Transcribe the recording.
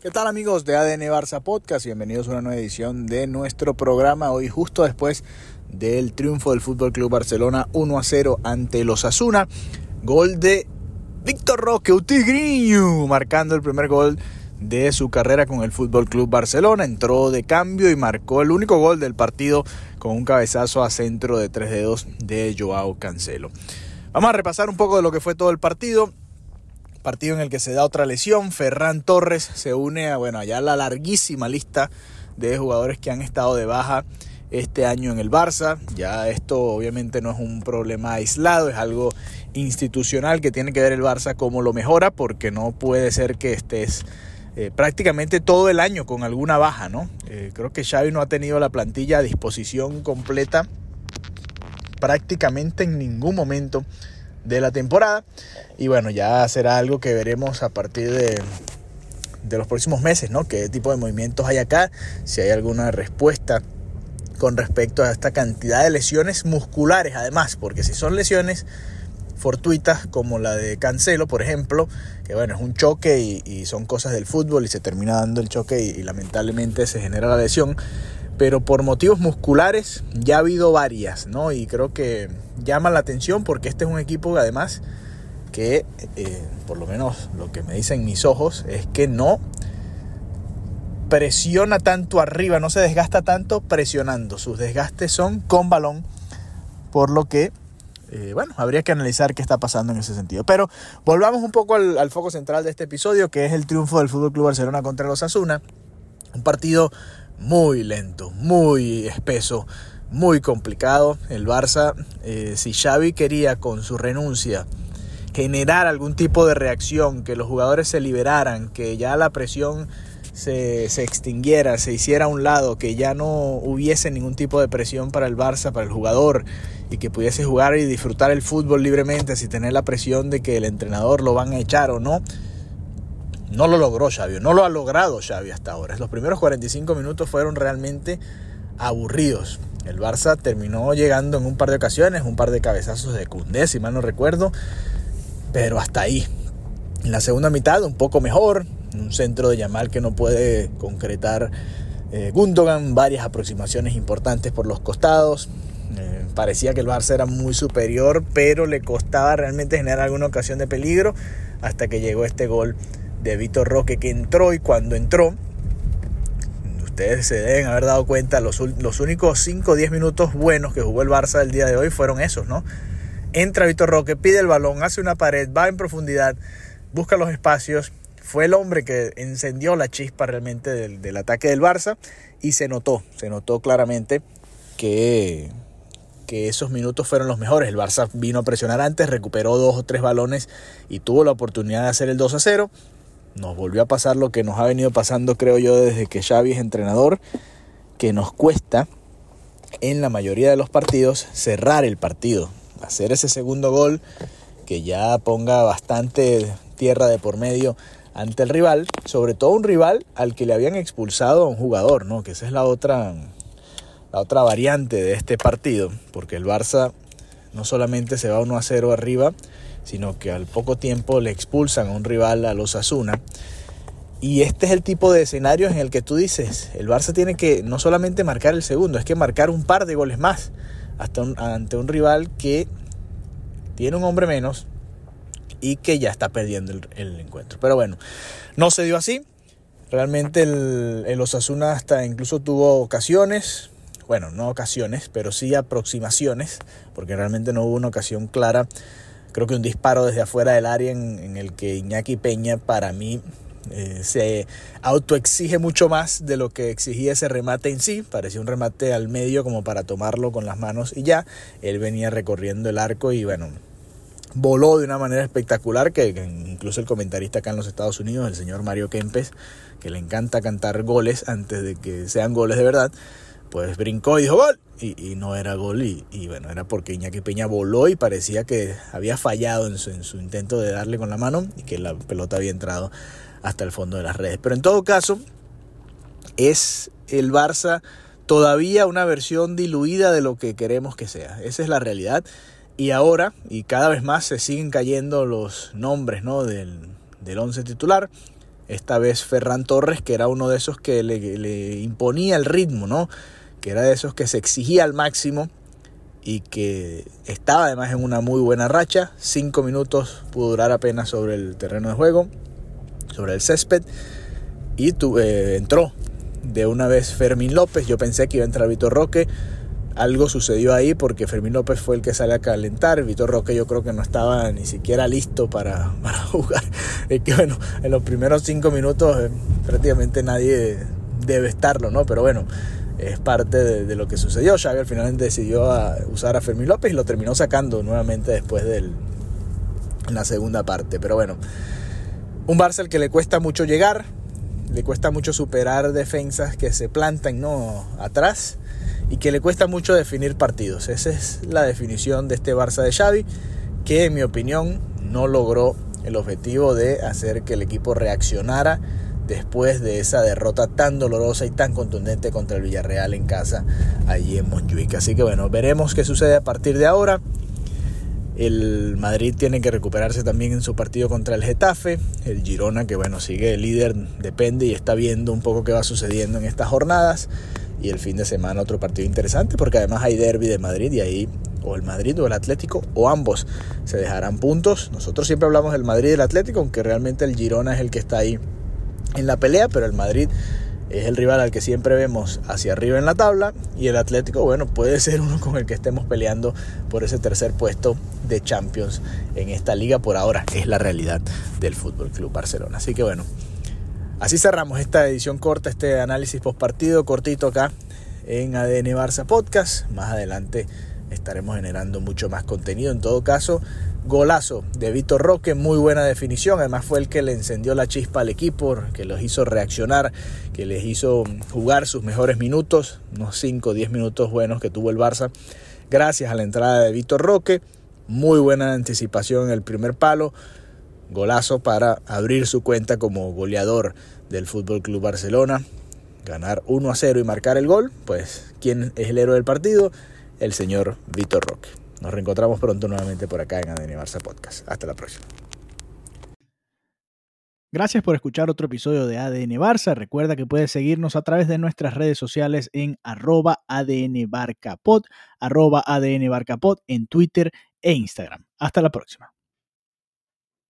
¿Qué tal amigos de ADN Barça Podcast? Bienvenidos a una nueva edición de nuestro programa. Hoy justo después del triunfo del Fútbol Club Barcelona 1 a 0 ante los Asuna. Gol de Víctor Roque, Utigriño, marcando el primer gol de su carrera con el Fútbol Club Barcelona. Entró de cambio y marcó el único gol del partido con un cabezazo a centro de tres dedos de Joao Cancelo. Vamos a repasar un poco de lo que fue todo el partido partido en el que se da otra lesión. Ferran Torres se une a, bueno, allá la larguísima lista de jugadores que han estado de baja este año en el Barça. Ya esto obviamente no es un problema aislado, es algo institucional que tiene que ver el Barça cómo lo mejora, porque no puede ser que estés eh, prácticamente todo el año con alguna baja, ¿no? Eh, creo que Xavi no ha tenido la plantilla a disposición completa prácticamente en ningún momento de la temporada. Y bueno, ya será algo que veremos a partir de, de los próximos meses, ¿no? ¿Qué tipo de movimientos hay acá? Si hay alguna respuesta con respecto a esta cantidad de lesiones musculares, además, porque si son lesiones fortuitas como la de Cancelo, por ejemplo, que bueno, es un choque y, son cosas del fútbol y se termina dando el choque y lamentablemente se genera la lesión pero por motivos musculares ya ha habido varias, ¿no? Y creo que llama la atención porque este es un equipo además que, eh, por lo menos lo que me dicen mis ojos, es que no presiona tanto arriba, no se desgasta tanto presionando. Sus desgastes son con balón, por lo que, eh, bueno, habría que analizar qué está pasando en ese sentido. Pero volvamos un poco al, al foco central de este episodio, que es el triunfo del Fútbol Club Barcelona contra los Asuna. Un partido muy lento, muy espeso, muy complicado. El Barça, eh, si Xavi quería con su renuncia generar algún tipo de reacción, que los jugadores se liberaran, que ya la presión se, se, extinguiera, se hiciera a un lado, que ya no hubiese ningún tipo de presión para el Barça, para el jugador, y que pudiese jugar y disfrutar el fútbol libremente sin tener la presión de que el entrenador lo van a echar o no no lo logró Xavi, no lo ha logrado Xavi hasta ahora. Los primeros 45 minutos fueron realmente aburridos. El Barça terminó llegando en un par de ocasiones, un par de cabezazos de Cundé, si mal no recuerdo, pero hasta ahí. En la segunda mitad un poco mejor, un centro de Yamal que no puede concretar eh, Gundogan, varias aproximaciones importantes por los costados. Eh, parecía que el Barça era muy superior, pero le costaba realmente generar alguna ocasión de peligro hasta que llegó este gol de Vitor Roque que entró y cuando entró, ustedes se deben haber dado cuenta, los, los únicos 5 o 10 minutos buenos que jugó el Barça el día de hoy fueron esos, ¿no? Entra Vitor Roque, pide el balón, hace una pared, va en profundidad, busca los espacios. Fue el hombre que encendió la chispa realmente del, del ataque del Barça y se notó, se notó claramente que, que esos minutos fueron los mejores. El Barça vino a presionar antes, recuperó dos o tres balones y tuvo la oportunidad de hacer el 2 a 0 nos volvió a pasar lo que nos ha venido pasando, creo yo, desde que Xavi es entrenador, que nos cuesta en la mayoría de los partidos cerrar el partido, hacer ese segundo gol que ya ponga bastante tierra de por medio ante el rival, sobre todo un rival al que le habían expulsado a un jugador, ¿no? Que esa es la otra la otra variante de este partido, porque el Barça no solamente se va 1 a 0 arriba, sino que al poco tiempo le expulsan a un rival a los Asuna. Y este es el tipo de escenario en el que tú dices, el Barça tiene que no solamente marcar el segundo, es que marcar un par de goles más hasta ante un rival que tiene un hombre menos y que ya está perdiendo el, encuentro. Pero bueno, no se dio así. Realmente el, el Osasuna hasta incluso tuvo ocasiones, bueno, no ocasiones, pero sí aproximaciones, porque realmente no hubo una ocasión clara creo que un disparo desde afuera del área en, el que Iñaki Peña para mí eh, se autoexige mucho más de lo que exigía ese remate en sí. Parecía un remate al medio como para tomarlo con las manos y ya. Él venía recorriendo el arco y bueno, voló de una manera espectacular que, incluso el comentarista acá en los Estados Unidos, el señor Mario Kempes, que le encanta cantar goles antes de que sean goles de verdad, pues brincó y dijo gol y, no era gol y, bueno, era porque Iñaki Peña voló y parecía que había fallado en su, en su, intento de darle con la mano y que la pelota había entrado hasta el fondo de las redes. Pero en todo caso, es el Barça todavía una versión diluida de lo que queremos que sea. Esa es la realidad. Y ahora, y cada vez más se siguen cayendo los nombres ¿no? del, del once titular. Esta vez Ferran Torres, que era uno de esos que le, imponía el ritmo, ¿no? Que era de esos que se exigía al máximo y que estaba además en una muy buena racha. Cinco minutos pudo durar apenas sobre el terreno de juego, sobre el césped, y eh, entró de una vez Fermín López. Yo pensé que iba a entrar Vitor Roque. Algo sucedió ahí porque Fermín López fue el que sale a calentar. Vitor Roque yo creo que no estaba ni siquiera listo para, jugar. Es que bueno, en los primeros cinco minutos eh, prácticamente nadie debe estarlo, ¿no? Pero bueno, es parte de, lo que sucedió. Xavi al final decidió usar a Fermín López y lo terminó sacando nuevamente después en la segunda parte. Pero bueno, un Barça al que le cuesta mucho llegar, le cuesta mucho superar defensas que se plantan ¿no? atrás y que le cuesta mucho definir partidos. Esa es la definición de este Barça de Xavi, que en mi opinión no logró el objetivo de hacer que el equipo reaccionara después de esa derrota tan dolorosa y tan contundente contra el Villarreal en casa allí en Montjuic. Así que bueno, veremos qué sucede a partir de ahora. El Madrid tiene que recuperarse también en su partido contra el Getafe. El Girona, que bueno, sigue líder, depende y está viendo un poco qué va sucediendo en estas jornadas. Y el fin de semana otro partido interesante porque además hay derby de Madrid y ahí o el Madrid o el Atlético o ambos se dejarán puntos. Nosotros siempre hablamos del Madrid y del Atlético, aunque realmente el Girona es el que está ahí en la pelea, pero el Madrid es el rival al que siempre vemos hacia arriba en la tabla y el Atlético, bueno, puede ser uno con el que estemos peleando por ese tercer puesto de Champions en esta liga por ahora, es la realidad del Fútbol Club Barcelona. Así que bueno, así cerramos esta edición corta, este análisis post partido cortito acá en ADN Barça Podcast. Más adelante estaremos generando mucho más contenido. En todo caso, Golazo de Vitor Roque, muy buena definición. Además fue el que le encendió la chispa al equipo, que los hizo reaccionar, que les hizo jugar sus mejores minutos, unos 5 o 10 minutos buenos que tuvo el Barça. Gracias a la entrada de Vitor Roque, muy buena anticipación en el primer palo. Golazo para abrir su cuenta como goleador del Fútbol Club Barcelona. Ganar 1 a 0 y marcar el gol, pues ¿quién es el héroe del partido? El señor Vitor Roque. Nos reencontramos pronto nuevamente por acá en ADN Barça Podcast. Hasta la próxima. Gracias por escuchar otro episodio de ADN Barça. Recuerda que puedes seguirnos a través de nuestras redes sociales en arroba ADN arroba ADN en Twitter e Instagram. Hasta la próxima.